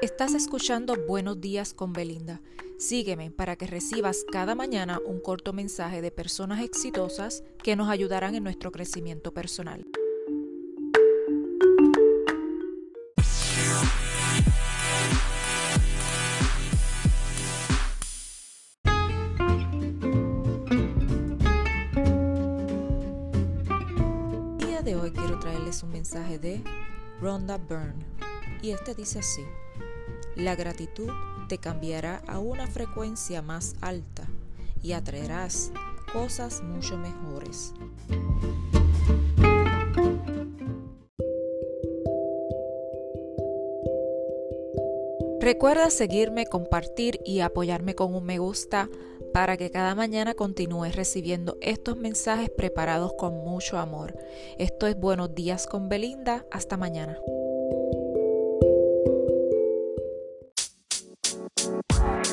Estás escuchando Buenos días con Belinda. Sígueme para que recibas cada mañana un corto mensaje de personas exitosas que nos ayudarán en nuestro crecimiento personal. El día de hoy quiero traerles un mensaje de Rhonda Byrne y este dice así. La gratitud te cambiará a una frecuencia más alta y atraerás cosas mucho mejores. Recuerda seguirme, compartir y apoyarme con un me gusta para que cada mañana continúes recibiendo estos mensajes preparados con mucho amor. Esto es Buenos días con Belinda. Hasta mañana. Bye.